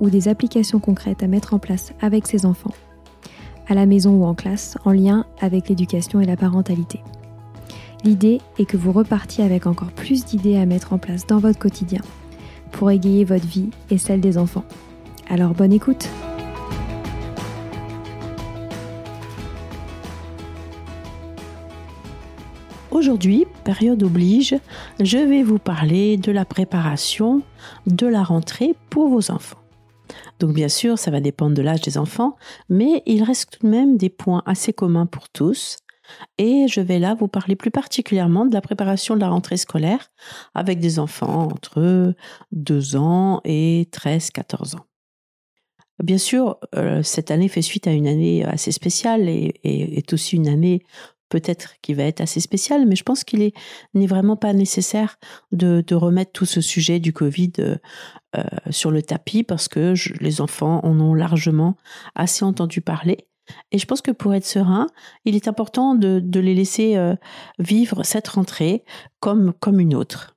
ou des applications concrètes à mettre en place avec ses enfants, à la maison ou en classe, en lien avec l'éducation et la parentalité. L'idée est que vous repartiez avec encore plus d'idées à mettre en place dans votre quotidien pour égayer votre vie et celle des enfants. Alors bonne écoute Aujourd'hui, période oblige, je vais vous parler de la préparation de la rentrée pour vos enfants. Donc bien sûr, ça va dépendre de l'âge des enfants, mais il reste tout de même des points assez communs pour tous. Et je vais là vous parler plus particulièrement de la préparation de la rentrée scolaire avec des enfants entre 2 ans et 13-14 ans. Bien sûr, euh, cette année fait suite à une année assez spéciale et, est aussi une année peut-être qui va être assez spéciale, mais je pense qu'il n'est vraiment pas nécessaire de, remettre tout ce sujet du Covid euh, euh, sur le tapis parce que les enfants en ont largement assez entendu parler. Et je pense que pour être serein, il est important de, les laisser euh, vivre cette rentrée comme, comme une autre.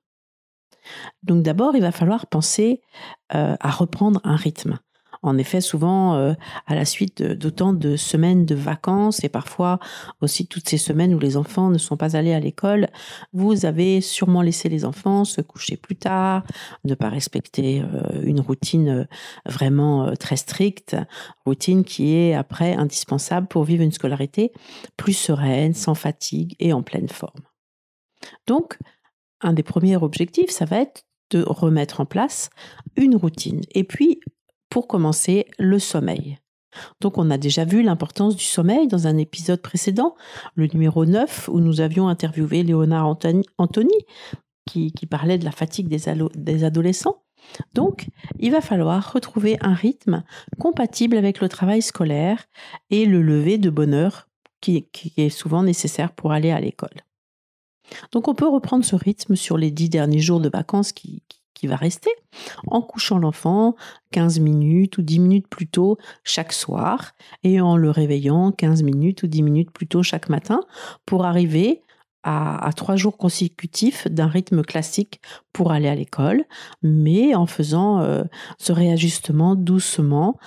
Donc d'abord, il va falloir penser à reprendre un rythme. En effet, souvent, euh, à la suite d'autant de semaines de vacances et parfois aussi toutes ces semaines où les enfants ne sont pas allés à l'école, vous avez sûrement laissé les enfants se coucher plus tard, ne pas respecter euh, une routine euh, vraiment très stricte, routine qui est après indispensable pour vivre une scolarité plus sereine, sans fatigue et en pleine forme. Donc, un des premiers objectifs, ça va être de remettre en place une routine. Et puis, pour commencer, le sommeil. Donc on a déjà vu l'importance du sommeil dans un épisode précédent, le numéro 9, où nous avions interviewé Léonard Anthony, qui, parlait de la fatigue des, adolescents. Donc, il va falloir retrouver un rythme compatible avec le travail scolaire et le lever de bonheur qui, qui est souvent nécessaire pour aller à l'école. Donc, on peut reprendre ce rythme sur les dix derniers jours de vacances qui va rester en couchant l'enfant 15 minutes ou 10 minutes plus tôt chaque soir et en le réveillant 15 minutes ou 10 minutes plus tôt chaque matin pour arriver à, trois jours consécutifs d'un rythme classique pour aller à l'école, mais en faisant euh, ce réajustement doucement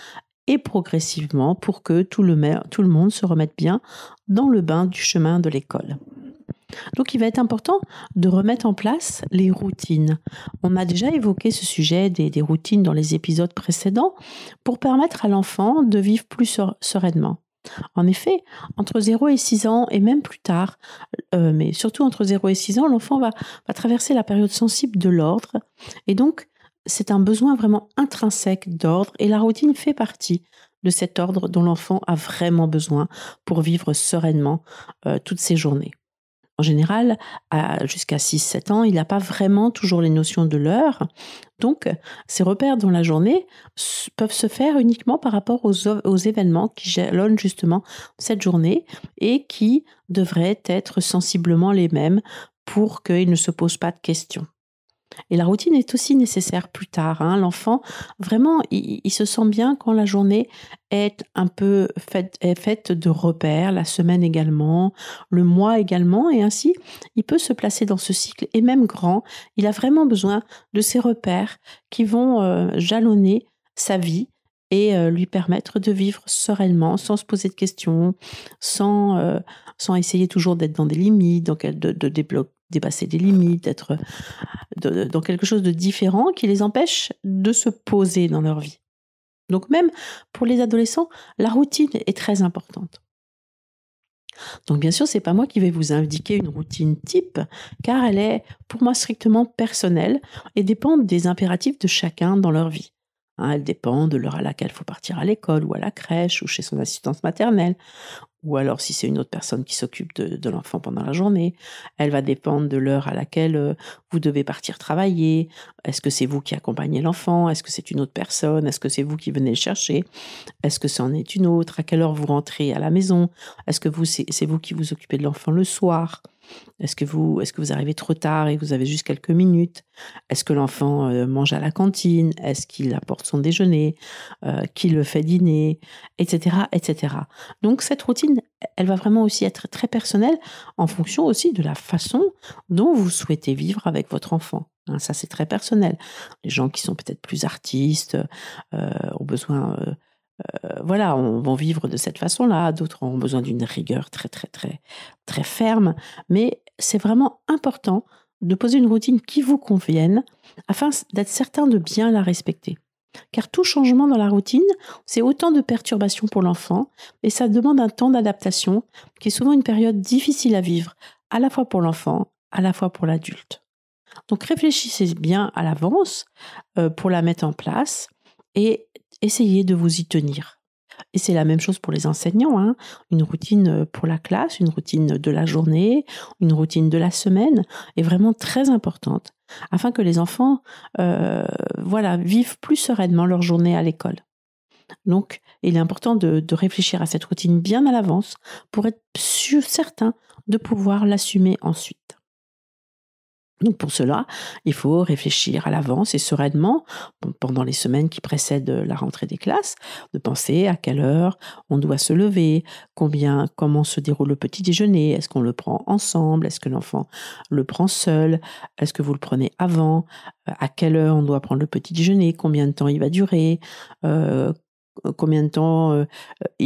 et progressivement pour que tout le, tout le monde se remette bien dans le bain du chemin de l'école. Donc il va être important de remettre en place les routines. On a déjà évoqué ce sujet des, routines dans les épisodes précédents pour permettre à l'enfant de vivre plus sereinement. En effet, entre 0 et 6 ans, et même plus tard, euh, mais surtout entre 0 et 6 ans, l'enfant va, traverser la période sensible de l'ordre. Et donc, c'est un besoin vraiment intrinsèque d'ordre, et la routine fait partie de cet ordre dont l'enfant a vraiment besoin pour vivre sereinement euh, toutes ses journées. En général, jusqu'à 6-7 ans, il n'a pas vraiment toujours les notions de l'heure. Donc, ces repères dans la journée peuvent se faire uniquement par rapport aux, événements qui jalonnent justement cette journée et qui devraient être sensiblement les mêmes pour qu'il ne se pose pas de questions. Et la routine est aussi nécessaire plus tard. Hein. L'enfant, vraiment, il, se sent bien quand la journée est un peu faite, est faite de repères, la semaine également, le mois également, et ainsi, il peut se placer dans ce cycle. Et même grand, il a vraiment besoin de ces repères qui vont euh, jalonner sa vie et euh, lui permettre de vivre sereinement, sans se poser de questions, sans, euh, sans essayer toujours d'être dans des limites, donc de, de dépasser des limites, d'être dans quelque chose de différent qui les empêche de se poser dans leur vie. Donc même pour les adolescents, la routine est très importante. Donc bien sûr, c'est pas moi qui vais vous indiquer une routine type, car elle est pour moi strictement personnelle et dépend des impératifs de chacun dans leur vie. Hein, elle dépend de l'heure à laquelle il faut partir à l'école ou à la crèche ou chez son assistance maternelle. Ou alors si c'est une autre personne qui s'occupe de, l'enfant pendant la journée. Elle va dépendre de l'heure à laquelle euh, vous devez partir travailler. Est-ce que c'est vous qui accompagnez l'enfant? Est-ce que c'est une autre personne? Est-ce que c'est vous qui venez le chercher? Est-ce que c'en est une autre? À quelle heure vous rentrez à la maison? Est-ce que vous c'est vous qui vous occupez de l'enfant le soir? Est-ce que vous, est-ce que vous arrivez trop tard et vous avez juste quelques minutes? Est-ce que l'enfant euh, mange à la cantine? Est-ce qu'il apporte son déjeuner? Euh, Qui le fait dîner? Etc. Etc. Donc cette routine, elle va vraiment aussi être très personnelle en fonction aussi de la façon dont vous souhaitez vivre avec votre enfant. Hein, ça, c'est très personnel. Les gens qui sont peut-être plus artistes euh, ont besoin voilà, on va vivre de cette façon-là. D'autres ont besoin d'une rigueur très, très, très, très ferme. Mais c'est vraiment important de poser une routine qui vous convienne afin d'être certain de bien la respecter. Car tout changement dans la routine, c'est autant de perturbations pour l'enfant et ça demande un temps d'adaptation qui est souvent une période difficile à vivre, à la fois pour l'enfant, à la fois pour l'adulte. Donc réfléchissez bien à l'avance euh, pour la mettre en place et essayez de vous y tenir. Et c'est la même chose pour les enseignants, hein. une routine pour la classe, une routine de la journée, une routine de la semaine est vraiment très importante afin que les enfants euh, voilà, vivent plus sereinement leur journée à l'école. Donc, il est important de, réfléchir à cette routine bien à l'avance pour être certain de pouvoir l'assumer ensuite. Donc pour cela, il faut réfléchir à l'avance et sereinement pendant les semaines qui précèdent la rentrée des classes, de penser à quelle heure on doit se lever, combien, comment se déroule le petit déjeuner, est-ce qu'on le prend ensemble, est-ce que l'enfant le prend seul, est-ce que vous le prenez avant, à quelle heure on doit prendre le petit déjeuner, combien de temps il va durer, euh, combien de temps euh,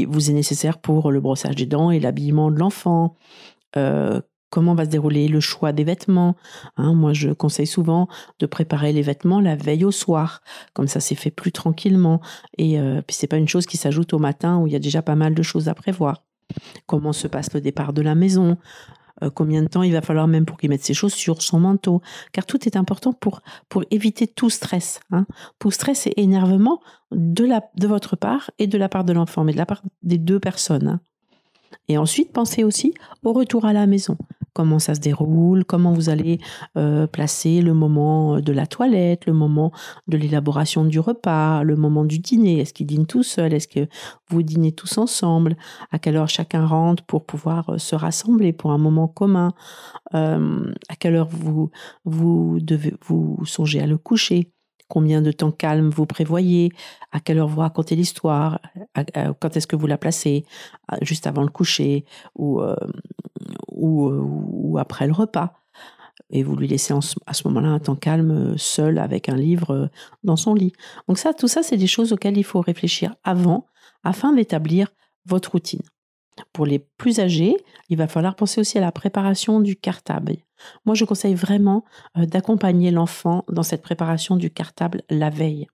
vous est nécessaire pour le brossage des dents et l'habillement de l'enfant. Euh, comment va se dérouler le choix des vêtements. Hein. moi, je conseille souvent de préparer les vêtements la veille au soir, comme ça c'est fait plus tranquillement. Et euh, puis c'est pas une chose qui s'ajoute au matin où il y a déjà pas mal de choses à prévoir. Comment se passe le départ de la maison? Euh, Combien de temps il va falloir même pour qu'il mette ses chaussures, son manteau? Car tout est important pour pour éviter tout stress. Hein. Tout stress et énervement de la de votre part et de la part de l'enfant, mais de la part des deux personnes. Hein. Et ensuite, pensez aussi au retour à la maison comment ça se déroule, comment vous allez euh, placer le moment de la toilette, le moment de l'élaboration du repas, le moment du dîner. Est-ce qu'il dîne tout seul Est-ce que vous dînez tous ensemble? À quelle heure chacun rentre pour pouvoir euh, se rassembler pour un moment commun? Euh, À quelle heure vous, devez vous songez à le coucher? Combien de temps calme vous prévoyez, à quelle heure vous racontez l'histoire, quand est-ce que vous la placez, juste avant le coucher ou, euh, ou, euh, ou, après le repas. Et vous lui laissez à ce moment-là un temps calme, seul, avec un livre euh, dans son lit. Donc ça, tout ça, c'est des choses auxquelles il faut réfléchir avant, afin d'établir votre routine. Pour les plus âgés, il va falloir penser aussi à la préparation du cartable. Moi, je conseille vraiment euh, d'accompagner l'enfant dans cette préparation du cartable la veille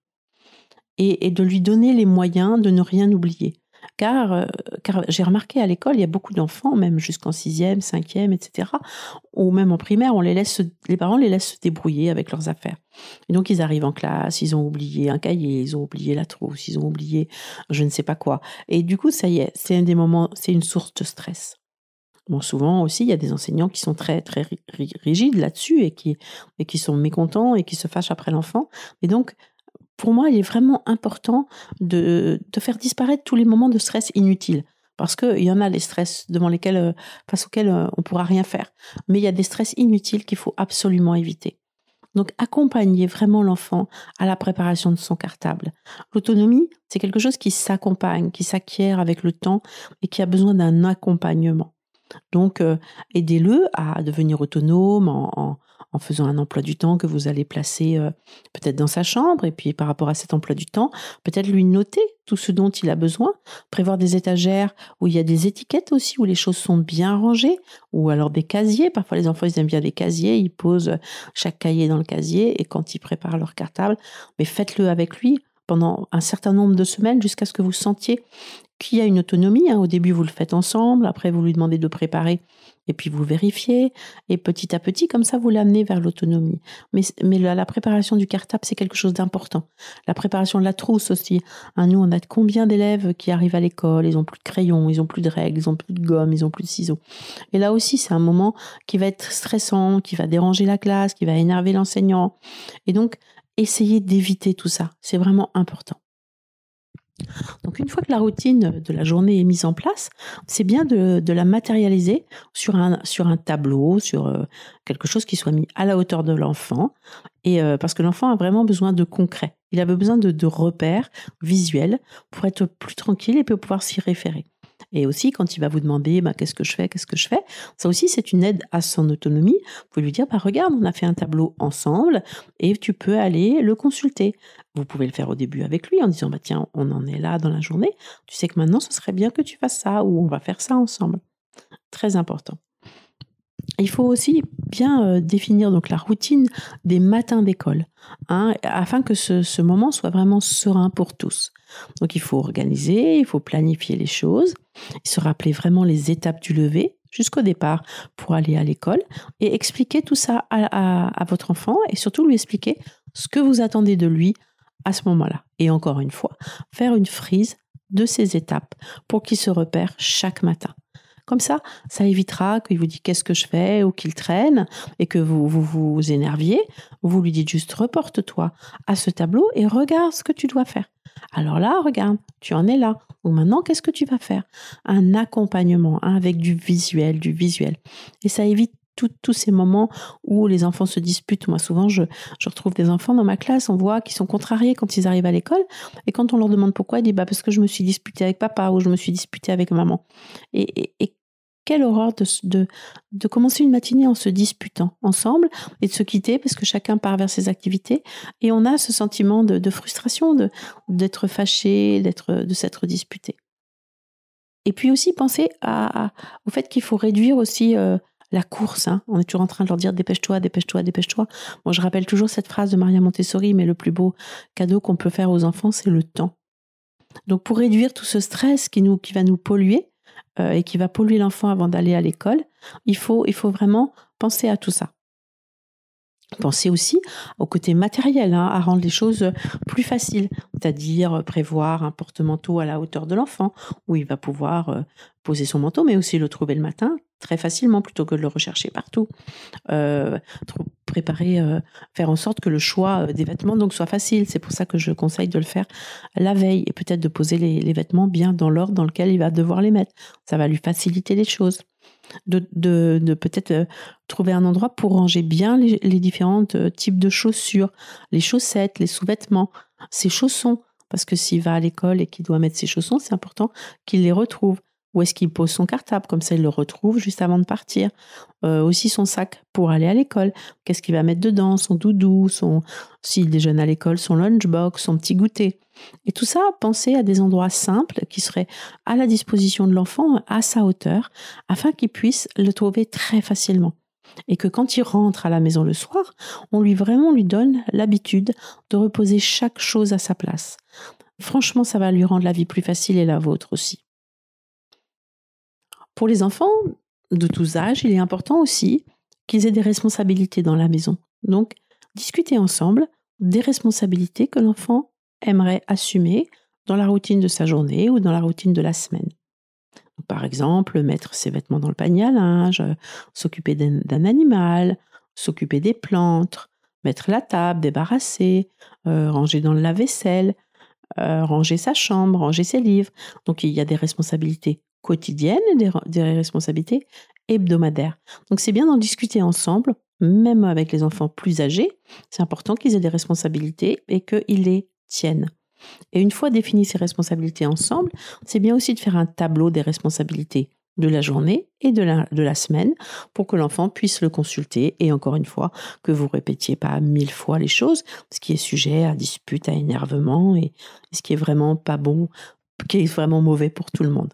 et, de lui donner les moyens de ne rien oublier. Car, euh, car j'ai remarqué à l'école, il y a beaucoup d'enfants, même jusqu'en sixième, cinquième, etc., ou même en primaire, on les laisse, les parents les laissent se débrouiller avec leurs affaires. Et donc ils arrivent en classe, ils ont oublié un cahier, ils ont oublié la trousse, ils ont oublié je ne sais pas quoi. Et du coup, ça y est, c'est un des moments, c'est une source de stress. Bon, souvent aussi, il y a des enseignants qui sont très, très rigides là-dessus et qui, et qui sont mécontents et qui se fâchent après l'enfant. Et donc, pour moi, il est vraiment important de, faire disparaître tous les moments de stress inutiles. Parce qu'il y en a des stress devant lesquels, euh, face auxquels euh, on ne pourra rien faire. Mais il y a des stress inutiles qu'il faut absolument éviter. Donc accompagner vraiment l'enfant à la préparation de son cartable. L'autonomie, c'est quelque chose qui s'accompagne, qui s'acquiert avec le temps et qui a besoin d'un accompagnement. Donc, euh, aidez-le à devenir autonome en faisant un emploi du temps que vous allez placer euh, peut-être dans sa chambre. Et puis par rapport à cet emploi du temps, peut-être lui noter tout ce dont il a besoin, prévoir des étagères où il y a des étiquettes aussi, où les choses sont bien rangées, ou alors des casiers. Parfois les enfants, ils aiment bien des casiers, ils posent chaque cahier dans le casier et quand ils préparent leur cartable, mais faites-le avec lui pendant un certain nombre de semaines jusqu'à ce que vous sentiez qu'il y a une autonomie. Hein. Au début, vous le faites ensemble, après, vous lui demandez de préparer et puis vous vérifiez, et petit à petit, comme ça, vous l'amenez vers l'autonomie. Mais, mais la, préparation du cartable, c'est quelque chose d'important. La préparation de la trousse aussi. Hein, nous, on a combien d'élèves qui arrivent à l'école, ils ont plus de crayons, ils ont plus de règles, ils ont plus de gomme, ils ont plus de ciseaux. Et là aussi, c'est un moment qui va être stressant, qui va déranger la classe, qui va énerver l'enseignant. Et donc, essayez d'éviter tout ça. C'est vraiment important. Donc une fois que la routine de la journée est mise en place, c'est bien de, la matérialiser sur un, tableau, sur euh, quelque chose qui soit mis à la hauteur de l'enfant, et euh, parce que l'enfant a vraiment besoin de concret. Il a besoin de, repères visuels pour être plus tranquille et pouvoir s'y référer. Et aussi, quand il va vous demander bah, qu'est-ce que je fais, qu'est-ce que je fais, ça aussi, c'est une aide à son autonomie. Vous pouvez lui dire bah, regarde, on a fait un tableau ensemble et tu peux aller le consulter. Vous pouvez le faire au début avec lui en disant bah, tiens, on en est là dans la journée. Tu sais que maintenant, ce serait bien que tu fasses ça ou on va faire ça ensemble. Très important. Il faut aussi bien euh, définir donc la routine des matins d'école, hein, afin que ce, moment soit vraiment serein pour tous. Donc il faut organiser, il faut planifier les choses, se rappeler vraiment les étapes du lever jusqu'au départ pour aller à l'école et expliquer tout ça à, votre enfant et surtout lui expliquer ce que vous attendez de lui à ce moment-là. Et encore une fois, faire une frise de ces étapes pour qu'il se repère chaque matin. Comme ça, ça évitera qu'il vous dise qu'est-ce que je fais ou qu'il traîne et que vous, vous énerviez. Vous lui dites juste reporte-toi à ce tableau et regarde ce que tu dois faire. Alors là, regarde, tu en es là. Ou maintenant, qu'est-ce que tu vas faire? Un accompagnement hein, avec du visuel, du visuel. Et ça évite tous ces moments où les enfants se disputent. Moi, souvent, je, retrouve des enfants dans ma classe, on voit qu'ils sont contrariés quand ils arrivent à l'école. Et quand on leur demande pourquoi, ils disent bah, parce que je me suis disputé avec papa ou je me suis disputé avec maman. Et, quelle horreur de, de, commencer une matinée en se disputant ensemble et de se quitter parce que chacun part vers ses activités. Et on a ce sentiment de, frustration, d'être fâché, de s'être disputé. Et puis aussi penser au fait qu'il faut réduire aussi euh, la course. Hein. On est toujours en train de leur dire dépêche-toi, dépêche-toi, dépêche-toi. Moi, je rappelle toujours cette phrase de Maria Montessori, mais le plus beau cadeau qu'on peut faire aux enfants, c'est le temps. Donc, pour réduire tout ce stress qui, va nous polluer euh, et qui va polluer l'enfant avant d'aller à l'école, il faut vraiment penser à tout ça. Pensez aussi au côté matériel, hein, à rendre les choses plus faciles, c'est-à-dire prévoir un porte-manteau à la hauteur de l'enfant, où il va pouvoir euh, poser son manteau, mais aussi le trouver le matin très facilement plutôt que de le rechercher partout. Euh, préparer, euh, faire en sorte que le choix des vêtements donc soit facile. C'est pour ça que je conseille de le faire la veille et peut-être de poser les vêtements bien dans l'ordre dans lequel il va devoir les mettre. Ça va lui faciliter les choses de, peut-être euh, trouver un endroit pour ranger bien les, différents euh, types de chaussures, les chaussettes, les sous-vêtements, ses chaussons. Parce que s'il va à l'école et qu'il doit mettre ses chaussons, c'est important qu'il les retrouve. Où est-ce qu'il pose son cartable? Comme ça, il le retrouve juste avant de partir. Euh, aussi son sac pour aller à l'école. Qu'est-ce qu'il va mettre dedans? Son doudou, son s'il déjeune à l'école, son lunchbox, son petit goûter. Et tout ça, pensez à des endroits simples qui seraient à la disposition de l'enfant à sa hauteur, afin qu'il puisse le trouver très facilement. Et que quand il rentre à la maison le soir, on lui vraiment lui donne l'habitude de reposer chaque chose à sa place. Franchement, ça va lui rendre la vie plus facile et la vôtre aussi. Pour les enfants de tous âges, il est important aussi qu'ils aient des responsabilités dans la maison. Donc, discutez ensemble des responsabilités que l'enfant aimerait assumer dans la routine de sa journée ou dans la routine de la semaine. Par exemple, mettre ses vêtements dans le panier à linge, s'occuper d'un animal, s'occuper des plantes, mettre la table, débarrasser, euh, ranger dans le lave-vaisselle, euh, ranger sa chambre, ranger ses livres. Donc il y a des responsabilités quotidiennes et des, responsabilités hebdomadaires. Donc c'est bien d'en discuter ensemble, même avec les enfants plus âgés, c'est important qu'ils aient des responsabilités et qu'ils les tiennent. Et une fois définies ces responsabilités ensemble, c'est bien aussi de faire un tableau des responsabilités de la journée et de la, de la semaine pour que l'enfant puisse le consulter et encore une fois que vous répétiez pas mille fois les choses, ce qui est sujet à dispute, à énervement et ce qui est vraiment pas bon, qui est vraiment mauvais pour tout le monde.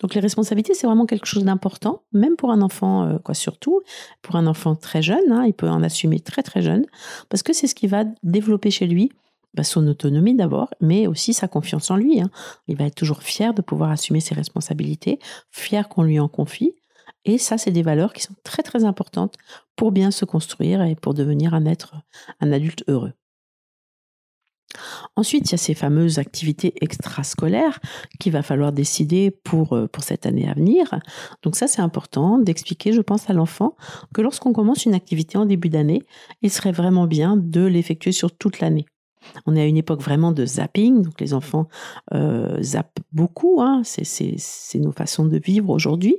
Donc les responsabilités, c'est vraiment quelque chose d'important, même pour un enfant, euh, quoi surtout pour un enfant très jeune, hein, il peut en assumer très très jeune, parce que c'est ce qui va développer chez lui bah, son autonomie d'abord, mais aussi sa confiance en lui. Hein. Il va être toujours fier de pouvoir assumer ses responsabilités, fier qu'on lui en confie. Et ça, c'est des valeurs qui sont très très importantes pour bien se construire et pour devenir un être, un adulte heureux. Ensuite, il y a ces fameuses activités extrascolaires qu'il va falloir décider pour, euh, pour cette année à venir. Donc ça, c'est important d'expliquer, je pense, à l'enfant que lorsqu'on commence une activité en début d'année, il serait vraiment bien de l'effectuer sur toute l'année. On est à une époque vraiment de zapping, donc les enfants euh, zappent beaucoup, hein, c'est nos façons de vivre aujourd'hui.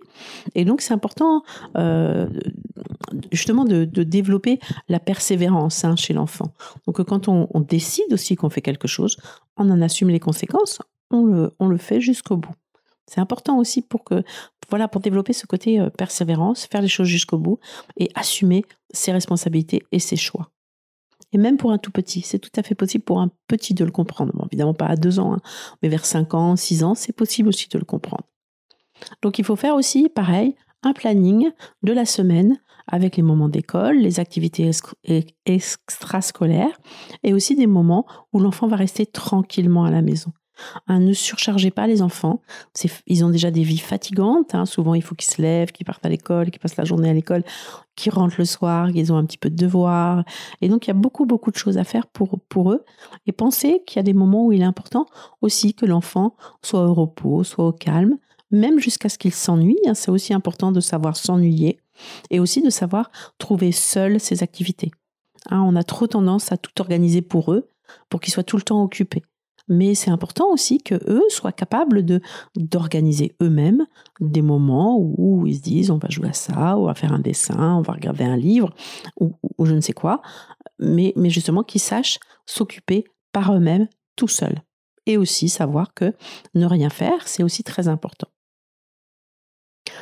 Et donc c'est important euh, justement de, développer la persévérance hein, chez l'enfant. Donc quand on, décide aussi qu'on fait quelque chose, on en assume les conséquences, on le, on le fait jusqu'au bout. C'est important aussi pour que, voilà, pour développer ce côté euh, persévérance, faire les choses jusqu'au bout et assumer ses responsabilités et ses choix. Et même pour un tout petit, c'est tout à fait possible pour un petit de le comprendre. Bon, évidemment pas à deux ans, hein, mais vers cinq ans, six ans, c'est possible aussi de le comprendre. Donc il faut faire aussi, pareil, un planning de la semaine avec les moments d'école, les activités extrascolaires et aussi des moments où l'enfant va rester tranquillement à la maison. Hein, ne surchargez pas les enfants. Ils ont déjà des vies fatigantes. Hein. Souvent, il faut qu'ils se lèvent, qu'ils partent à l'école, qu'ils passent la journée à l'école, qu'ils rentrent le soir, qu'ils ont un petit peu de devoirs. Et donc, il y a beaucoup, beaucoup de choses à faire pour, pour eux. Et pensez qu'il y a des moments où il est important aussi que l'enfant soit au repos, soit au calme, même jusqu'à ce qu'il s'ennuie. Hein. C'est aussi important de savoir s'ennuyer et aussi de savoir trouver seul ses activités. on a trop tendance à tout organiser pour eux, pour qu'ils soient tout le temps occupés mais c'est important aussi que eux soient capables de d'organiser eux-mêmes des moments où ils se disent on va jouer à ça, on va faire un dessin, on va regarder un livre ou, je ne sais quoi, mais, mais justement qu'ils sachent s'occuper par eux-mêmes tout seuls. Et aussi savoir que ne rien faire, c'est aussi très important.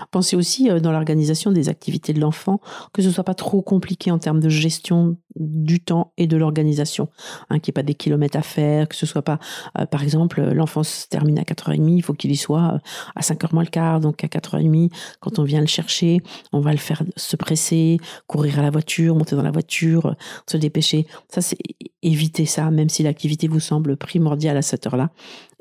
Pensez aussi euh, dans l'organisation des activités de l'enfant que ce soit pas trop compliqué en termes de gestion du temps et de l'organisation, hein, qu'il n'y ait pas des kilomètres à faire, que ce soit pas, euh, par exemple, l'enfant se termine à 4h30, il faut qu'il y soit euh, à 5h moins le quart, donc à 4h30, quand on vient le chercher, on va le faire se presser, courir à la voiture, monter dans la voiture, se dépêcher. Ça, c'est éviter ça, même si l'activité vous semble primordiale à cette heure-là.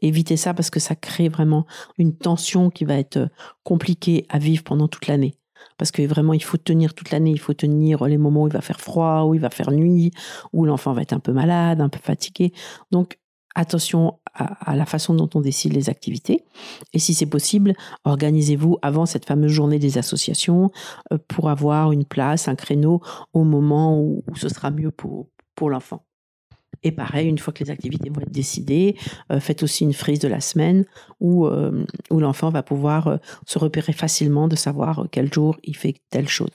Évitez ça parce que ça crée vraiment une tension qui va être compliquée à vivre pendant toute l'année. Parce que vraiment, il faut tenir toute l'année, il faut tenir les moments où il va faire froid, où il va faire nuit, où l'enfant va être un peu malade, un peu fatigué. Donc, attention à, la façon dont on décide les activités. Et si c'est possible, organisez-vous avant cette fameuse journée des associations euh, pour avoir une place, un créneau au moment où, ce sera mieux pour, pour l'enfant. Et pareil, une fois que les activités vont être décidées, euh, faites aussi une frise de la semaine où, euh, l'enfant va pouvoir euh, se repérer facilement de savoir quel jour il fait telle chose.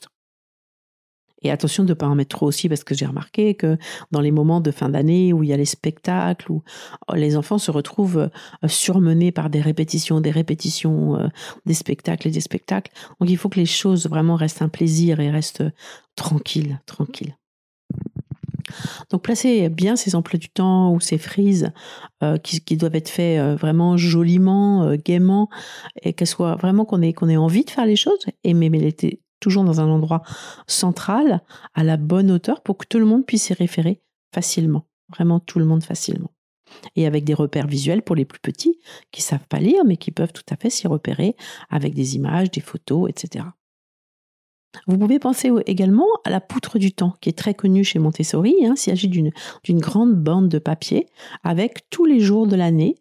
Et attention de ne pas en mettre trop aussi, parce que j'ai remarqué que dans les moments de fin d'année où il y a les spectacles, où oh, les enfants se retrouvent surmenés par des répétitions, des répétitions, des spectacles et des spectacles. Donc il faut que les choses vraiment restent un plaisir et restent tranquilles, tranquilles. Donc placez bien ces emplois du temps ou ces frises euh, qui, doivent être faits euh, vraiment joliment, euh, gaiement, et qu'elles soient vraiment qu'on ait, qu'on ait envie de faire les choses, et mais, mais était toujours dans un endroit central, à la bonne hauteur, pour que tout le monde puisse s'y référer facilement, vraiment tout le monde facilement. Et avec des repères visuels pour les plus petits qui savent pas lire, mais qui peuvent tout à fait s'y repérer avec des images, des photos, etc. Vous pouvez penser également à la poutre du temps, qui est très connue chez Montessori. Hein. Il s'agit d'une grande bande de papier avec tous les jours de l'année.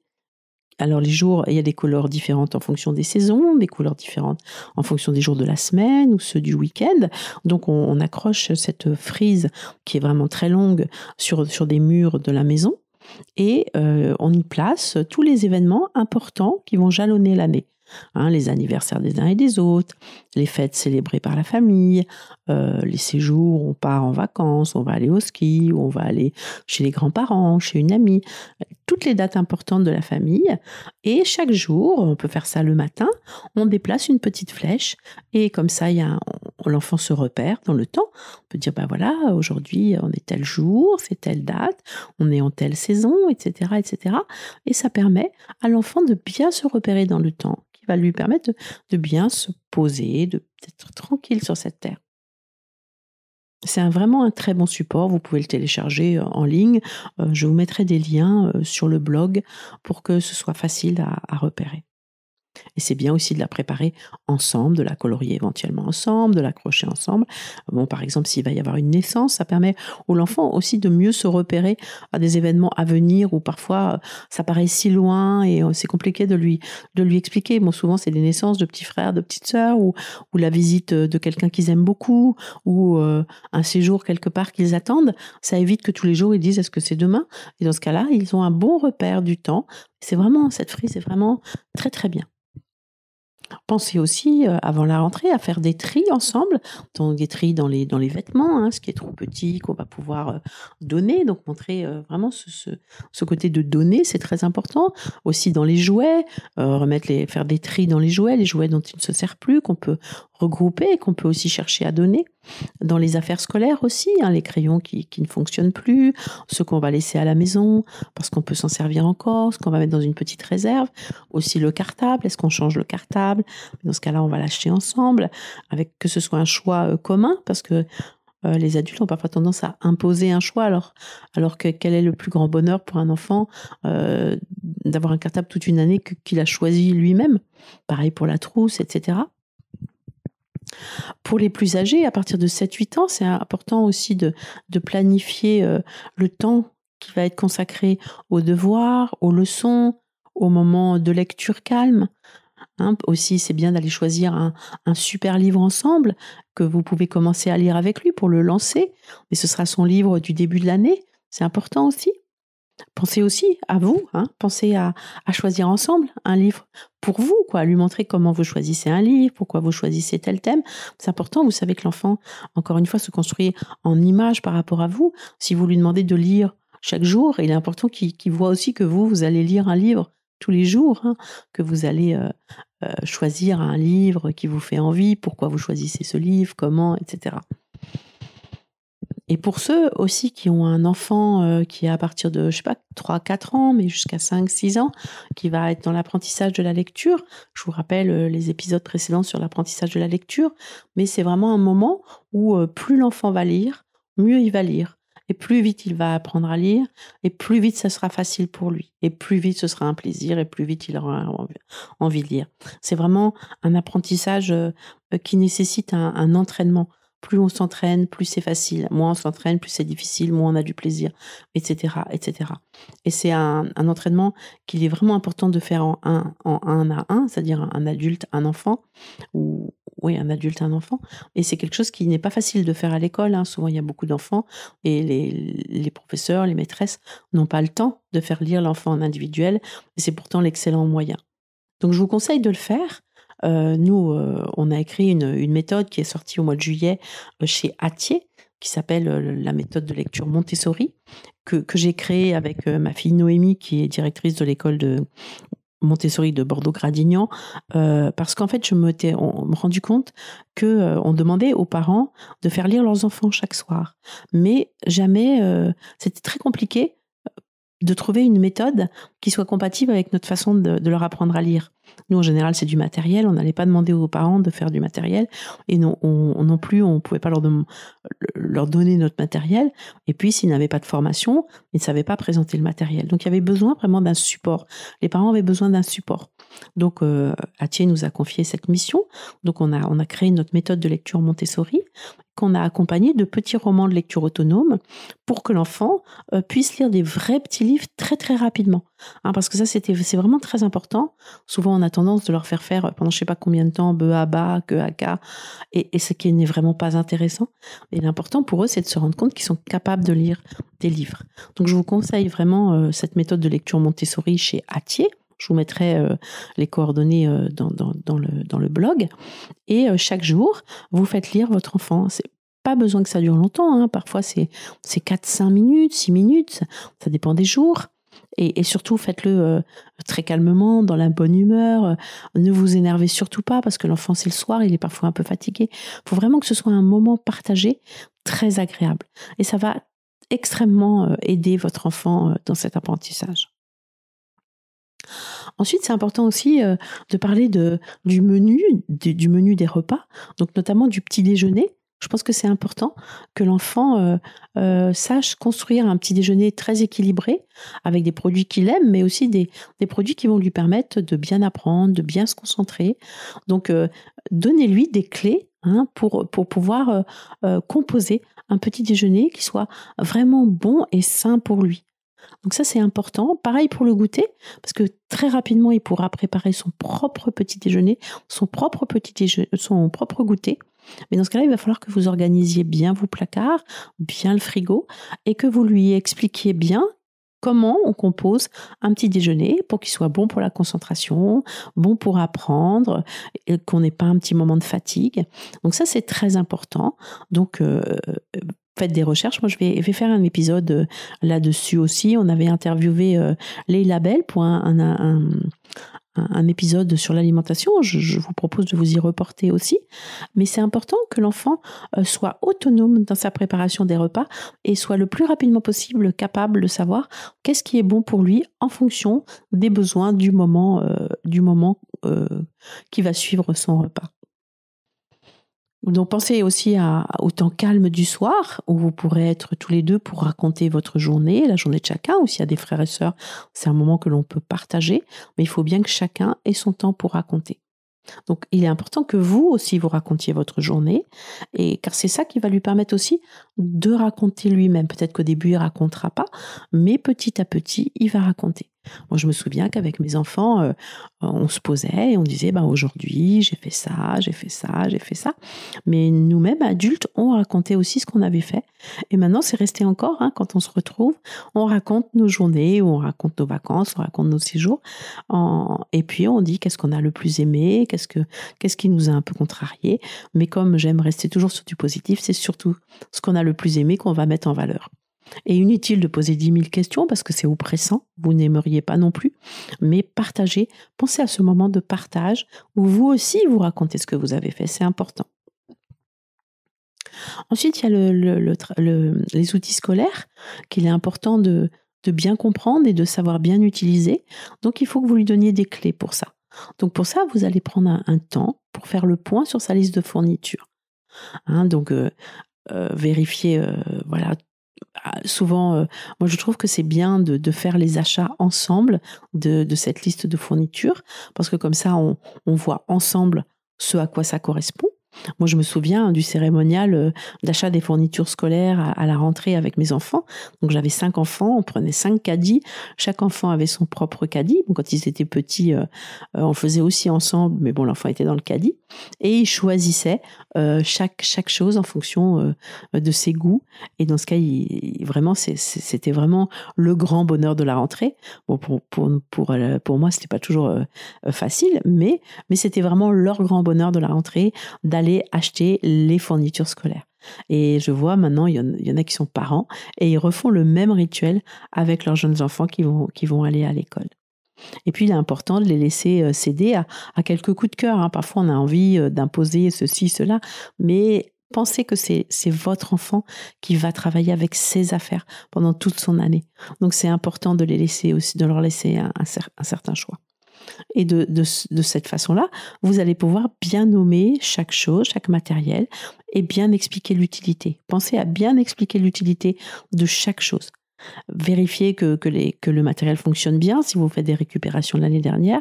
Alors les jours, il y a des couleurs différentes en fonction des saisons, des couleurs différentes en fonction des jours de la semaine ou ceux du week-end. Donc on, accroche cette frise qui est vraiment très longue sur, des murs de la maison et euh, on y place tous les événements importants qui vont jalonner l'année. Hein, les anniversaires des uns et des autres, les fêtes célébrées par la famille, euh, les séjours, on part en vacances, on va aller au ski, on va aller chez les grands-parents, chez une amie, toutes les dates importantes de la famille. Et chaque jour, on peut faire ça le matin, on déplace une petite flèche et comme ça, l'enfant se repère dans le temps. On peut dire, bah voilà, aujourd'hui, on est tel jour, c'est telle date, on est en telle saison, etc., etc. Et ça permet à l'enfant de bien se repérer dans le temps va lui permettre de, bien se poser, d'être tranquille sur cette terre. C'est vraiment un très bon support. Vous pouvez le télécharger euh, en ligne. Euh, je vous mettrai des liens euh, sur le blog pour que ce soit facile à repérer. Et c'est bien aussi de la préparer ensemble, de la colorier éventuellement ensemble, de l'accrocher ensemble. Bon, par exemple, s'il va y avoir une naissance, ça permet au l'enfant aussi de mieux se repérer à des événements à venir où parfois ça paraît si loin et euh, c'est compliqué de lui, de lui expliquer. Bon, souvent, c'est des naissances de petits frères, de petites sœurs ou, la visite de quelqu'un qu'ils aiment beaucoup ou euh, un séjour quelque part qu'ils attendent. Ça évite que tous les jours ils disent est-ce que c'est demain? Et dans ce cas-là, ils ont un bon repère du temps. C'est vraiment, cette frise est vraiment très très bien. Pensez aussi, euh, avant la rentrée, à faire des tris ensemble, donc des tris dans les, vêtements, hein, ce qui est trop petit, qu'on va pouvoir euh, donner. Donc montrer euh, vraiment ce, ce, côté de donner, c'est très important. Aussi dans les jouets, remettre les, faire des tris dans les jouets, les jouets dont il ne se sert plus, qu'on peut regrouper et qu'on peut aussi chercher à donner. Dans les affaires scolaires aussi, hein, les crayons qui, qui, ne fonctionnent plus, ceux qu'on va laisser à la maison parce qu'on peut s'en servir encore, ce qu'on va mettre dans une petite réserve. Aussi le cartable, est-ce qu'on change le cartable? Dans ce cas-là, on va l'acheter ensemble, avec que ce soit un choix euh, commun parce que euh, les adultes ont parfois tendance à imposer un choix alors, alors que quel est le plus grand bonheur pour un enfant euh, d'avoir un cartable toute une année qu'il a choisi lui-même? Pareil pour la trousse, etc. Pour les plus âgés, à partir de 7-8 ans, c'est important aussi de, planifier euh, le temps qui va être consacré aux devoirs, aux leçons, aux moments de lecture calme. Hein, aussi, c'est bien d'aller choisir un, un, super livre ensemble que vous pouvez commencer à lire avec lui pour le lancer. Et ce sera son livre du début de l'année. C'est important aussi. Pensez aussi à vous, hein, pensez à, choisir ensemble un livre pour vous, quoi, lui montrer comment vous choisissez un livre, pourquoi vous choisissez tel thème. C'est important, vous savez que l'enfant, encore une fois, se construit en image par rapport à vous. Si vous lui demandez de lire chaque jour, il est important qu'il voit aussi que vous, vous allez lire un livre tous les jours, hein, que vous allez euh, euh, choisir un livre qui vous fait envie, pourquoi vous choisissez ce livre, comment, etc. Et pour ceux aussi qui ont un enfant euh, qui est à partir de, je sais pas, 3, 4 ans, mais jusqu'à 5, 6 ans, qui va être dans l'apprentissage de la lecture, je vous rappelle euh, les épisodes précédents sur l'apprentissage de la lecture, mais c'est vraiment un moment où euh, plus l'enfant va lire, mieux il va lire. Et plus vite il va apprendre à lire, et plus vite ça sera facile pour lui, et plus vite ce sera un plaisir, et plus vite il aura envie de lire. C'est vraiment un apprentissage qui nécessite un entraînement plus on s'entraîne, plus c'est facile. Moins on s'entraîne, plus c'est difficile, moins on a du plaisir, etc., etc. Et c'est un, entraînement qu'il est vraiment important de faire en un, à un, c'est-à-dire un adulte, un enfant, ou oui, un adulte, un enfant. Et c'est quelque chose qui n'est pas facile de faire à l'école. Hein. Souvent, il y a beaucoup d'enfants et les, les, professeurs, les maîtresses n'ont pas le temps de faire lire l'enfant en individuel. Et c'est pourtant l'excellent moyen. Donc, je vous conseille de le faire. Euh, nous, euh, on a écrit une, méthode qui est sortie au mois de juillet euh, chez Atier, qui s'appelle la méthode de lecture Montessori, que, j'ai créée avec ma fille Noémie, qui est directrice de l'école de Montessori de Bordeaux-Gradignan, parce qu'en fait, je me suis rendu compte que on demandait aux parents de faire lire leurs enfants chaque soir, mais jamais, c'était très compliqué de trouver une méthode qui soit compatible avec notre façon de leur apprendre à lire. Nous, en général, c'est du matériel. On n'allait pas demander aux parents de faire du matériel. Et non, non plus, on ne pouvait pas leur, leur donner notre matériel. Et puis, s'ils n'avaient pas de formation, ils ne savaient pas présenter le matériel. Donc, il y avait besoin vraiment d'un support. Les parents avaient besoin d'un support. Donc, euh, nous a confié cette mission. Donc, on a, on a créé notre méthode de lecture Montessori qu'on a accompagné de petits romans de lecture autonome pour que l'enfant euh, puisse lire des vrais petits livres très très rapidement. Hein, parce que ça, c'était, c'est vraiment très important. Souvent, on a tendance de leur faire faire pendant je sais pas combien de temps, be à bas, que à ka, et, ce qui n'est vraiment pas intéressant. Et l'important pour eux, c'est de se rendre compte qu'ils sont capables de lire des livres. Donc, je vous conseille vraiment euh, cette méthode de lecture Montessori chez Atier Je vous mettrai les coordonnées dans, dans, le, blog. Et chaque jour, vous faites lire votre enfant. C'est pas besoin que ça dure longtemps. Hein. Parfois, c'est 4-5 minutes, 6 minutes. Ça dépend des jours. Et, surtout, faites-le euh, très calmement, dans la bonne humeur. Ne vous énervez surtout pas parce que l'enfant, c'est le soir, il est parfois un peu fatigué. Il faut vraiment que ce soit un moment partagé, très agréable. Et ça va extrêmement euh, aider votre enfant euh, dans cet apprentissage. Ensuite, c'est important aussi de parler du menu, du menu des repas, donc notamment du petit déjeuner. Je pense que c'est important que l'enfant euh, euh, sache construire un petit déjeuner très équilibré avec des produits qu'il aime, mais aussi des, produits qui vont lui permettre de bien apprendre, de bien se concentrer. Donc, euh, donnez-lui des clés hein, pour pouvoir composer un petit déjeuner qui soit vraiment bon et sain pour lui. Donc ça, c'est important. Pareil pour le goûter, parce que très rapidement, il pourra préparer son propre petit déjeuner, son propre petit déjeuner, son propre goûter. Mais dans ce cas-là, il va falloir que vous organisiez bien vos placards, bien le frigo, et que vous lui expliquiez bien comment on compose un petit déjeuner pour qu'il soit bon pour la concentration, bon pour apprendre, qu'on n'ait pas un petit moment de fatigue. Donc ça, c'est très important. Donc, euh, faites des recherches. Moi, je vais, faire un épisode euh, là-dessus aussi. On avait interviewé euh, Leila Bell pour un, un épisode sur l'alimentation. Je, vous propose de vous y reporter aussi. Mais c'est important que l'enfant euh, soit autonome dans sa préparation des repas et soit le plus rapidement possible capable de savoir qu'est-ce qui est bon pour lui en fonction des besoins du moment, euh, du moment euh, qui va suivre son repas. Donc pensez aussi au temps calme du soir où vous pourrez être tous les deux pour raconter votre journée, la journée de chacun, ou s'il y a des frères et sœurs, c'est un moment que l'on peut partager, mais il faut bien que chacun ait son temps pour raconter. Donc il est important que vous aussi vous racontiez votre journée, et car c'est ça qui va lui permettre aussi de raconter lui-même. Peut-être qu'au début il racontera pas, mais petit à petit il va raconter. Moi, je me souviens qu'avec mes enfants, euh, on se posait et on disait, bah, aujourd'hui, j'ai fait ça, j'ai fait ça, j'ai fait ça. Mais nous-mêmes, adultes, on racontait aussi ce qu'on avait fait. Et maintenant, c'est resté encore, hein, quand on se retrouve, on raconte nos journées, on raconte nos vacances, on raconte nos séjours. Et puis, on dit qu'est-ce qu'on a le plus aimé, qu'est-ce, que, qu'est-ce qui nous a un peu contrarié. Mais comme j'aime rester toujours sur du positif, c'est surtout ce qu'on a le plus aimé qu'on va mettre en valeur. Et inutile de poser 10 000 questions parce que c'est oppressant, vous n'aimeriez pas non plus, mais partagez, pensez à ce moment de partage où vous aussi vous racontez ce que vous avez fait, c'est important. Ensuite, il y a les outils scolaires qu'il est important de, bien comprendre et de savoir bien utiliser. Donc, il faut que vous lui donniez des clés pour ça. Donc, pour ça, vous allez prendre un, temps pour faire le point sur sa liste de fournitures. Hein, donc, euh, euh, euh, voilà souvent, euh, moi je trouve que c'est bien de, faire les achats ensemble de, cette liste de fournitures, parce que comme ça, on voit ensemble ce à quoi ça correspond. Moi, je me souviens du cérémonial euh, d'achat des fournitures scolaires à, la rentrée avec mes enfants. Donc, j'avais cinq enfants, on prenait cinq caddies. Chaque enfant avait son propre caddie. quand ils étaient petits, euh, euh, on faisait aussi ensemble, mais bon, l'enfant était dans le caddie. Et ils choisissaient chaque, chose en fonction de ses goûts. Et dans ce cas, vraiment, c'était vraiment le grand bonheur de la rentrée. Bon, pour, pour, pour, pour moi, c'était pas toujours facile, mais, mais c'était vraiment leur grand bonheur de la rentrée acheter les fournitures scolaires. Et je vois maintenant, il y, en, a qui sont parents et ils refont le même rituel avec leurs jeunes enfants qui vont, qui vont aller à l'école. Et puis, il est important de les laisser euh, céder à, quelques coups de cœur. Hein. Parfois, on a envie euh, d'imposer ceci, cela, mais pensez que c'est votre enfant qui va travailler avec ses affaires pendant toute son année. Donc, c'est important de les laisser aussi, de leur laisser un certain choix. Et de, de, cette façon-là, vous allez pouvoir bien nommer chaque chose, chaque matériel, et bien expliquer l'utilité. Pensez à bien expliquer l'utilité de chaque chose. Vérifiez que, que, les, que, le matériel fonctionne bien si vous faites des récupérations de l'année dernière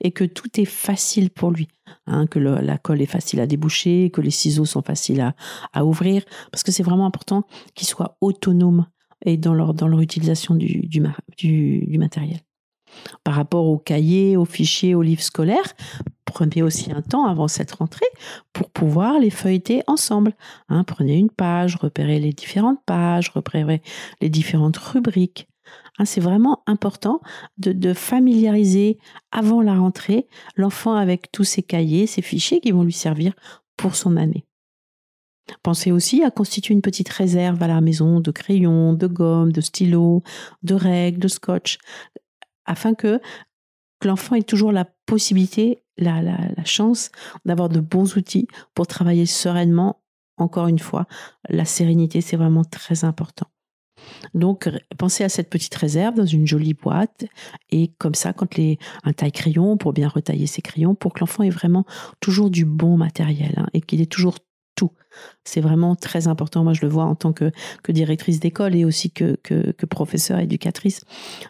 et que tout est facile pour lui. Hein, que la colle est facile à déboucher, que les ciseaux sont faciles à, à ouvrir, parce que c'est vraiment important qu'ils soient autonomes et dans leur, dans utilisation du, du matériel. Par rapport aux cahiers, aux fichiers, aux livres scolaires, prenez aussi un temps avant cette rentrée pour pouvoir les feuilleter ensemble. Hein, prenez une page, repérez les différentes pages, repérez les différentes rubriques. Hein, c'est vraiment important de, familiariser avant la rentrée l'enfant avec tous ses cahiers, ses fichiers qui vont lui servir pour son année. Pensez aussi à constituer une petite réserve à la maison de crayons, de gomme, de stylos, de règles, de scotch, afin que, l'enfant ait toujours la possibilité, la, chance d'avoir de bons outils pour travailler sereinement. Encore une fois, la sérénité, c'est vraiment très important. Donc, pensez à cette petite réserve dans une jolie boîte et comme ça, quand les, un taille-crayon pour bien retailler ses crayons, pour que l'enfant ait vraiment toujours du bon matériel hein, et qu'il ait toujours tout. C'est vraiment très important. Moi, je le vois en tant que, directrice d'école et aussi que, professeur éducatrice.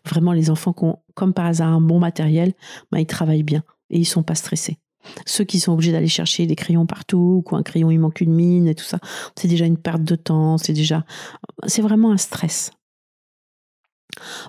Vraiment, les enfants qui ont, comme par hasard, un bon matériel, ben, ils travaillent bien et ils sont pas stressés. Ceux qui sont obligés d'aller chercher des crayons partout, ou un crayon il manque une mine et tout ça, c'est déjà une perte de temps, c'est déjà, c'est vraiment un stress.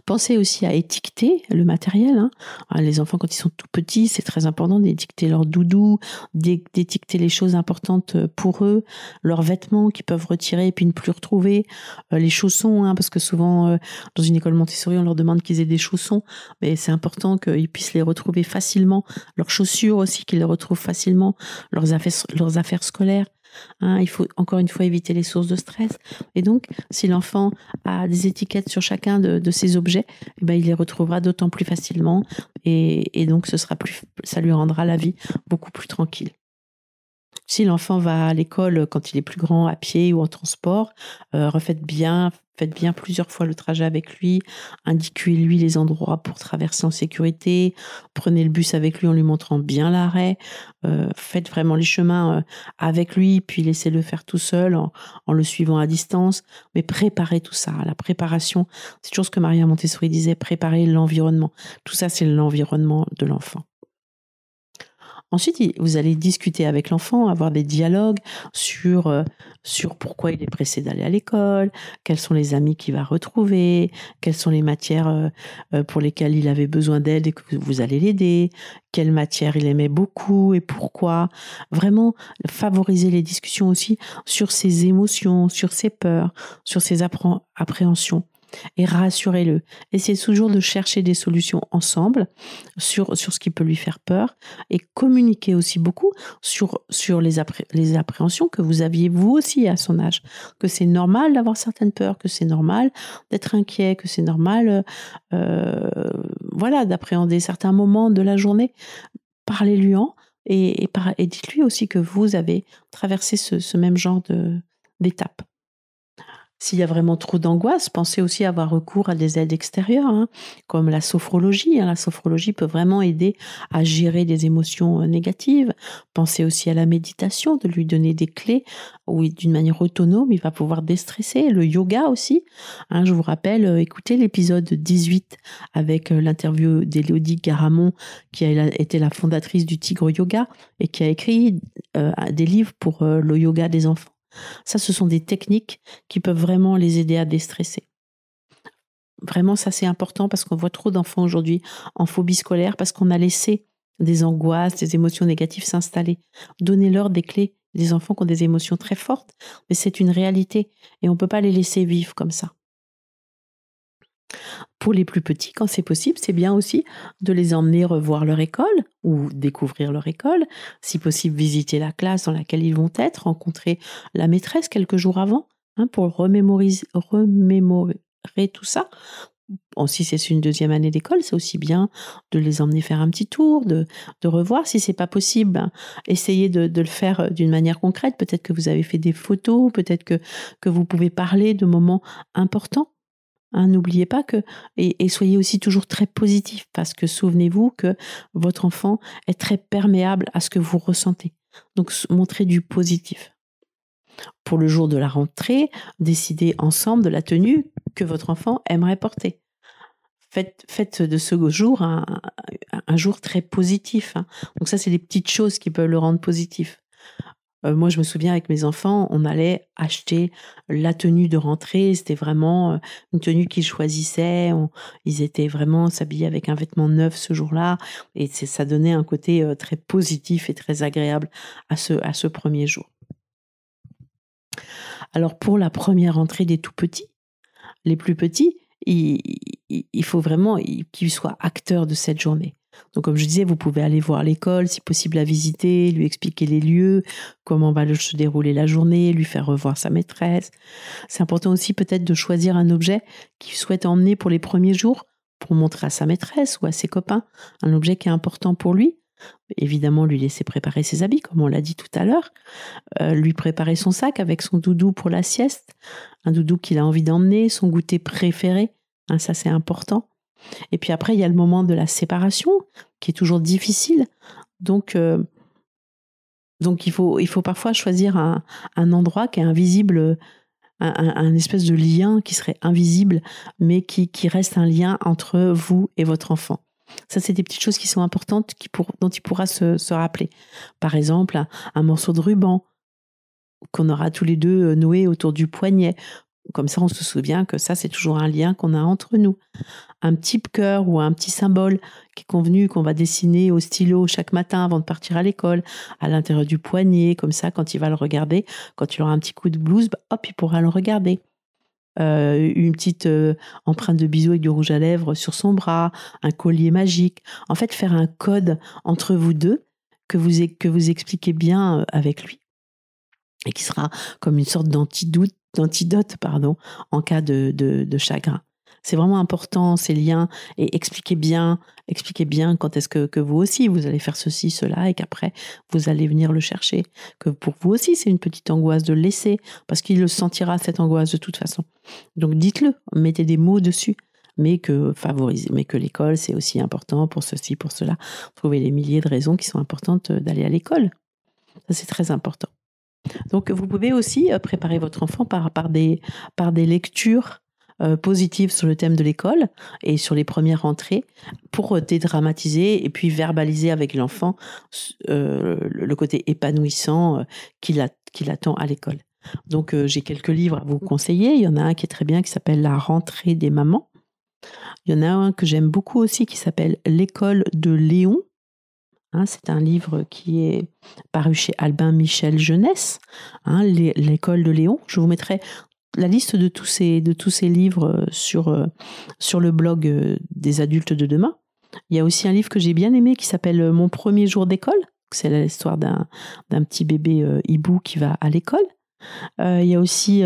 Pensez aussi à étiqueter le matériel. Hein. Ah, les enfants, quand ils sont tout petits, c'est très important d'étiqueter leur doudou, d'étiqueter les choses importantes euh, pour eux, leurs vêtements qu'ils peuvent retirer et puis ne plus retrouver, euh, les chaussons, hein, parce que souvent, euh, dans une école Montessori, on leur demande qu'ils aient des chaussons, mais c'est important qu'ils puissent les retrouver facilement, leurs chaussures aussi, qu'ils les retrouvent facilement, leurs leurs affaires scolaires. Hein, il faut encore une fois éviter les sources de stress. Et donc, si l'enfant a des étiquettes sur chacun de, ces objets, eh ben, il les retrouvera d'autant plus facilement et, et donc ce sera plus, ça lui rendra la vie beaucoup plus tranquille. Si l'enfant va à l'école quand il est plus grand, à pied ou en transport, euh, refaites bien, faites bien plusieurs fois le trajet avec lui, indiquez-lui les endroits pour traverser en sécurité, prenez le bus avec lui en lui montrant bien l'arrêt, euh, faites vraiment les chemins euh, avec lui, puis laissez-le faire tout seul en, en, le suivant à distance, mais préparez tout ça. La préparation, c'est toujours ce que Maria Montessori disait, préparer l'environnement. Tout ça, c'est l'environnement de l'enfant. Ensuite, vous allez discuter avec l'enfant, avoir des dialogues sur, euh, sur pourquoi il est pressé d'aller à l'école, quels sont les amis qu'il va retrouver, quelles sont les matières euh, euh, pour lesquelles il avait besoin d'aide et que vous allez l'aider, quelle matière il aimait beaucoup et pourquoi. Vraiment favoriser les discussions aussi sur ses émotions, sur ses peurs, sur ses appréhensions et rassurez-le. Essayez toujours de chercher des solutions ensemble sur, sur ce qui peut lui faire peur et communiquer aussi beaucoup sur, sur les, les appréhensions que vous aviez vous aussi à son âge. Que c'est normal d'avoir certaines peurs, que c'est normal d'être inquiet, que c'est normal euh, voilà, d'appréhender certains moments de la journée. Parlez-lui en et, et, dites-lui aussi que vous avez traversé ce, ce même genre d'étape. S'il y a vraiment trop d'angoisse, pensez aussi à avoir recours à des aides extérieures, hein, comme la sophrologie. Hein. La sophrologie peut vraiment aider à gérer des émotions euh, négatives. Pensez aussi à la méditation, de lui donner des clés où d'une manière autonome, il va pouvoir déstresser. Le yoga aussi. Hein, je vous rappelle, euh, écoutez l'épisode 18 avec euh, l'interview d'Élodie Garamond, qui a été la fondatrice du Tigre Yoga et qui a écrit des livres pour le yoga des enfants. Ça, ce sont des techniques qui peuvent vraiment les aider à déstresser. Vraiment, ça c'est important parce qu'on voit trop d'enfants aujourd'hui en phobie scolaire parce qu'on a laissé des angoisses, des émotions négatives s'installer. Donnez-leur des clés. Des enfants qui ont des émotions très fortes, mais c'est une réalité et on ne peut pas les laisser vivre comme ça. Pour les plus petits, quand c'est possible, c'est bien aussi de les emmener revoir leur école ou découvrir leur école, si possible visiter la classe dans laquelle ils vont être, rencontrer la maîtresse quelques jours avant hein, pour remémoriser, remémorer tout ça. si c'est une deuxième année d'école, c'est aussi bien de les emmener faire un petit tour, de, revoir. Si c'est pas possible, ben, essayez de, le faire euh, d'une manière concrète. Peut-être que vous avez fait des photos, peut-être que, que vous pouvez parler de moments importants Hein, n'oubliez pas que, et, soyez aussi toujours très positif, parce que souvenez-vous que votre enfant est très perméable à ce que vous ressentez. Donc, montrez du positif. Pour le jour de la rentrée, décidez ensemble de la tenue que votre enfant aimerait porter. Faites, de ce jour un, jour très positif. Hein. Donc ça, c'est des petites choses qui peuvent le rendre positif. Euh, moi, je me souviens avec mes enfants, on allait acheter la tenue de rentrée. C'était vraiment euh, une tenue qu'ils choisissaient. ils étaient vraiment s'habiller avec un vêtement neuf ce jour-là. Et ça donnait un côté euh, très positif et très agréable à ce, premier jour. Alors, pour la première rentrée des tout petits, les plus petits, il, faut vraiment qu'il soit acteur de cette journée. Donc, comme je disais, vous pouvez aller voir l'école, si possible, la visiter, lui expliquer les lieux, comment va se dérouler la journée, lui faire revoir sa maîtresse. C'est important aussi peut-être de choisir un objet qu'il souhaite emmener pour les premiers jours pour montrer à sa maîtresse ou à ses copains un objet qui est important pour lui. Évidemment, lui laisser préparer ses habits, comme on l'a dit tout à l'heure. Euh, lui préparer son sac avec son doudou pour la sieste, un doudou qu'il a envie d'emmener, son goûter préféré. Hein, ça, c'est important. Et puis après, il y a le moment de la séparation, qui est toujours difficile. Donc, euh, donc il, faut, il faut parfois choisir un, un endroit qui est invisible, un, espèce de lien qui serait invisible, mais qui, qui reste un lien entre vous et votre enfant. Ça, c'est des petites choses qui sont importantes qui pour, dont il pourra se, se rappeler. Par exemple, un, un morceau de ruban qu'on aura tous les deux euh, noué autour du poignet comme ça, on se souvient que ça, c'est toujours un lien qu'on a entre nous. Un petit cœur ou un petit symbole qui est convenu qu'on va dessiner au stylo chaque matin avant de partir à l'école, à l'intérieur du poignet, comme ça, quand il va le regarder, quand il aura un petit coup de blues, bah, hop, il pourra le regarder. Euh, une petite euh, empreinte de bisou avec du rouge à lèvres sur son bras, un collier magique. En fait, faire un code entre vous deux que vous, que vous expliquez bien euh, avec lui et qui sera comme une sorte d'antidote d'antidote pardon, en cas de, de, chagrin. C'est vraiment important ces liens et expliquez bien, expliquez bien quand est-ce que, que, vous aussi vous allez faire ceci, cela et qu'après vous allez venir le chercher. Que pour vous aussi c'est une petite angoisse de le laisser parce qu'il le sentira cette angoisse de toute façon. Donc dites-le, mettez des mots dessus mais que favoriser, mais que l'école c'est aussi important pour ceci, pour cela. Trouvez les milliers de raisons qui sont importantes d'aller à l'école. Ça c'est très important. Donc, vous pouvez aussi euh, préparer votre enfant par, par, des, par des lectures euh, positives sur le thème de l'école et sur les premières rentrées pour dédramatiser et puis verbaliser avec l'enfant euh, le côté épanouissant qu'il attend à l'école. Donc, j'ai quelques livres à vous conseiller. Il y en a un qui est très bien qui s'appelle La rentrée des mamans. Il y en a un que j'aime beaucoup aussi qui s'appelle L'école de Léon Hein, c'est un livre qui est paru chez Albin Michel Jeunesse, hein, l'école de Léon. Je vous mettrai la liste de tous ces, de tous ces livres euh, sur, euh, sur le blog euh, des adultes de demain. Il y a aussi un livre que j'ai bien aimé qui s'appelle Mon premier jour d'école. C'est l'histoire d'un, petit bébé hibou qui va à l'école. il y a aussi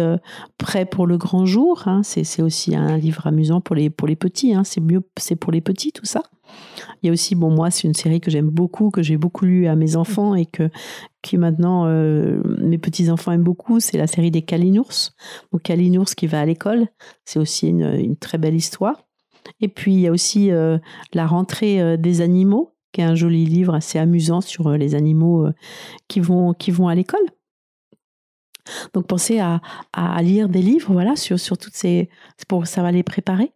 Prêt pour le grand jour. Hein. c'est, aussi un livre amusant pour les, pour les petits. c'est mieux, c'est pour les petits tout ça. Il y a aussi, bon, moi, c'est une série que j'aime beaucoup, que j'ai beaucoup lu à mes enfants et que qui maintenant euh, mes petits enfants aiment beaucoup. C'est la série des Kalinours. Donc Kalinours qui va à l'école, c'est aussi une, très belle histoire. Et puis il y a aussi euh, la rentrée euh, des animaux, qui est un joli livre assez amusant sur les animaux qui vont qui vont à l'école. Donc pensez à, à, lire des livres, voilà, sur, sur toutes ces, pour ça va les préparer.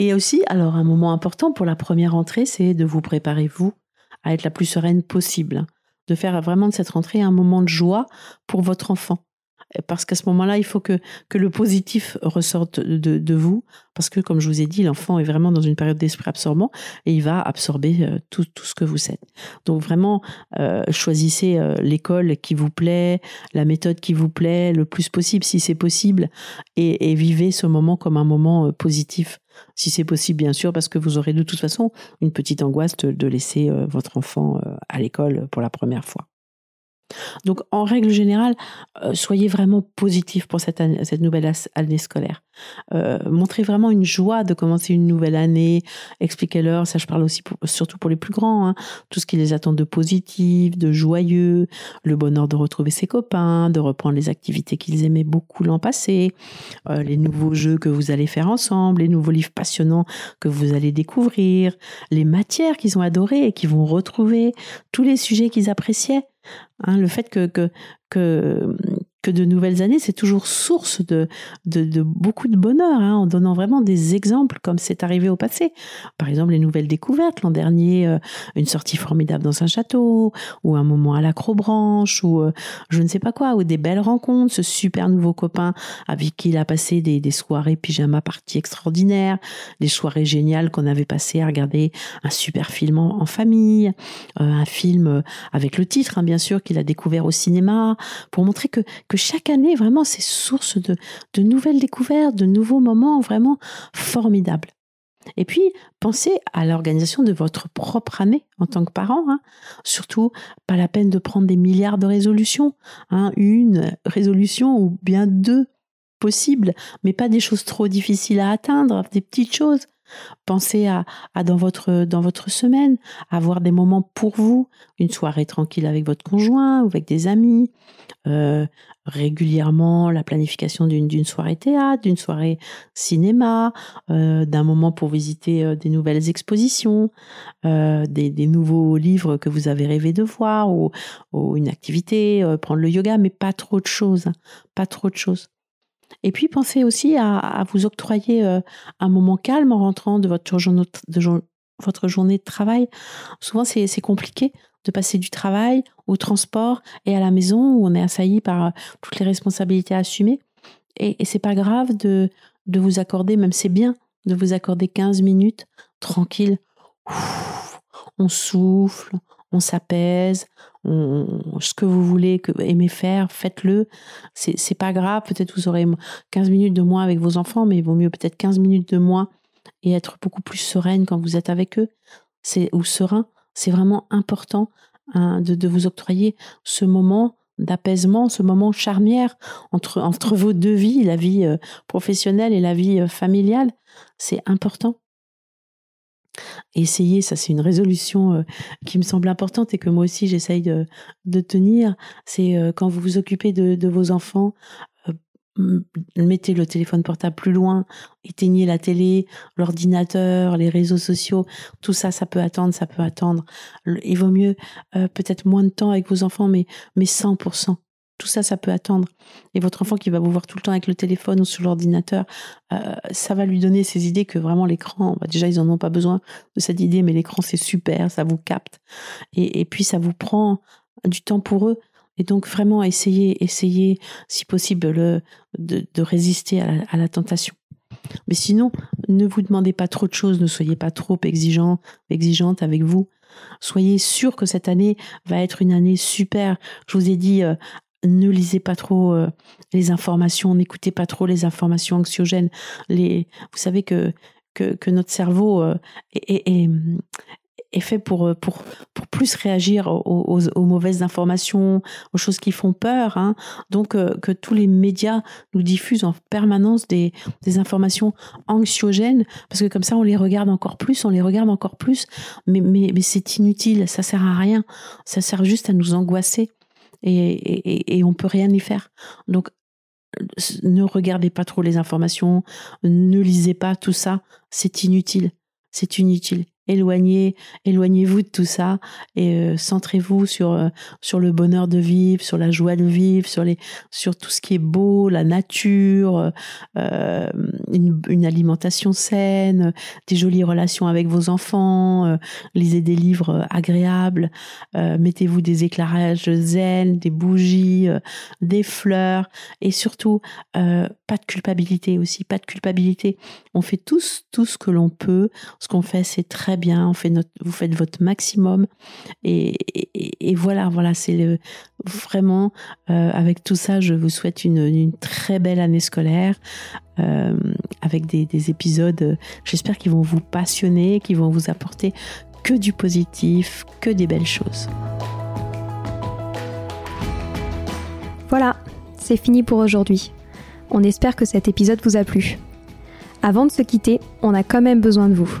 Et aussi, alors un moment important pour la première rentrée, c'est de vous préparer, vous, à être la plus sereine possible, de faire vraiment de cette rentrée un moment de joie pour votre enfant parce qu'à ce moment-là, il faut que, que le positif ressorte de, de, vous, parce que, comme je vous ai dit, l'enfant est vraiment dans une période d'esprit absorbant et il va absorber euh, tout, tout ce que vous êtes. Donc vraiment, euh, choisissez euh, l'école qui vous plaît, la méthode qui vous plaît, le plus possible si c'est possible, et, et, vivez ce moment comme un moment positif. Si c'est possible, bien sûr, parce que vous aurez de toute façon une petite angoisse de laisser votre enfant à l'école pour la première fois. Donc, en règle générale, euh, soyez vraiment positif pour cette, nouvelle année scolaire. Euh, montrez vraiment une joie de commencer une nouvelle année. Expliquez-leur, ça je parle aussi surtout pour les plus grands, hein, tout ce qui les attend de positif, de joyeux, le bonheur de retrouver ses copains, de reprendre les activités qu'ils aimaient beaucoup l'an passé, euh, les nouveaux jeux que vous allez faire ensemble, les nouveaux livres passionnants que vous allez découvrir, les matières qu'ils ont adorées et qu'ils vont retrouver, tous les sujets qu'ils appréciaient. Hein, le fait que, que de nouvelles années, c'est toujours source de, de, de, beaucoup de bonheur, hein, en donnant vraiment des exemples comme c'est arrivé au passé. Par exemple, les nouvelles découvertes. L'an dernier, euh, une sortie formidable dans un château, ou un moment à l'acrobranche, ou euh, je ne sais pas quoi, ou des belles rencontres, ce super nouveau copain avec qui il a passé des, soirées pyjama parties extraordinaires, des soirées géniales qu'on avait passées à regarder un super film en, famille, euh, un film avec le titre, hein, bien sûr, qu'il a découvert au cinéma, pour montrer que que chaque année, vraiment, c'est source de, nouvelles découvertes, de nouveaux moments vraiment formidables. Et puis, pensez à l'organisation de votre propre année en tant que parent. Hein. Surtout, pas la peine de prendre des milliards de résolutions. Hein. Une résolution ou bien deux possibles, mais pas des choses trop difficiles à atteindre, des petites choses. Pensez à, dans, votre, dans votre semaine, avoir des moments pour vous, une soirée tranquille avec votre conjoint ou avec des amis, euh, régulièrement la planification d'une soirée théâtre, d'une soirée cinéma, euh, d'un moment pour visiter euh, des nouvelles expositions, des, des, nouveaux livres que vous avez rêvé de voir ou, une activité, prendre le yoga, mais pas trop de choses, hein, pas trop de choses. Et puis pensez aussi à, vous octroyer euh, un moment calme en rentrant de votre journée de, votre journée de travail. Souvent, c'est compliqué de passer du travail au transport et à la maison où on est assailli par euh, toutes les responsabilités assumées. Et, et c'est pas grave de, de vous accorder, même c'est bien de vous accorder 15 minutes tranquille. on souffle, on s'apaise, ce que vous voulez que, aimer faire, faites-le. C'est, pas grave, peut-être vous aurez 15 minutes de moins avec vos enfants, mais il vaut mieux peut-être 15 minutes de moins et être beaucoup plus sereine quand vous êtes avec eux. C'est, ou serein. C'est vraiment important hein, de, de vous octroyer ce moment d'apaisement, ce moment charnière entre, entre vos deux vies, la vie euh, professionnelle et la vie euh, familiale. C'est important essayer, ça c'est une résolution euh, qui me semble importante et que moi aussi j'essaye de, tenir, c'est euh, quand vous vous occupez de, de vos enfants, euh, mettez le téléphone portable plus loin, éteignez la télé, l'ordinateur, les réseaux sociaux, tout ça, ça peut attendre, ça peut attendre. Il vaut mieux peut-être moins de temps avec vos enfants, mais, mais 100%. Tout ça, ça peut attendre. Et votre enfant qui va vous voir tout le temps avec le téléphone ou sur l'ordinateur, euh, ça va lui donner ces idées que vraiment l'écran, bah, déjà, ils n'en ont pas besoin de cette idée, mais l'écran, c'est super, ça vous capte. Et, puis, ça vous prend du temps pour eux. Et donc, vraiment, essayez, essayez, si possible, le, de, résister à la, tentation. Mais sinon, ne vous demandez pas trop de choses, ne soyez pas trop exigeant, avec vous. Soyez sûr que cette année va être une année super. Je vous ai dit, euh, ne lisez pas trop euh, les informations, n'écoutez pas trop les informations anxiogènes. Les, vous savez que, que, notre cerveau euh, est, est, fait pour, euh, pour, pour plus réagir aux, aux, mauvaises informations, aux choses qui font peur. Hein. Donc que tous les médias nous diffusent en permanence des, des informations anxiogènes, parce que comme ça on les regarde encore plus, on les regarde encore plus, mais, mais, mais c'est inutile, ça sert à rien, ça sert juste à nous angoisser et, on peut rien y faire. Donc, ne regardez pas trop les informations, ne lisez pas tout ça, c'est inutile. C'est inutile éloignez, éloignez-vous de tout ça et euh, centrez-vous sur euh, sur le bonheur de vivre, sur la joie de vivre, sur les sur tout ce qui est beau, la nature, euh, une, une, alimentation saine, des jolies relations avec vos enfants, lisez des livres agréables, mettez-vous des éclairages zen, des bougies, des fleurs et surtout pas de culpabilité aussi, pas de culpabilité. On fait tous tout ce que l'on peut, ce qu'on fait c'est très bien, on fait vous faites votre maximum. Et, voilà, voilà, c'est vraiment, euh, avec tout ça, je vous souhaite une, très belle année scolaire. Euh, avec des, épisodes, j'espère qu'ils vont vous passionner, qu'ils vont vous apporter que du positif, que des belles choses. Voilà, c'est fini pour aujourd'hui. On espère que cet épisode vous a plu. Avant de se quitter, on a quand même besoin de vous.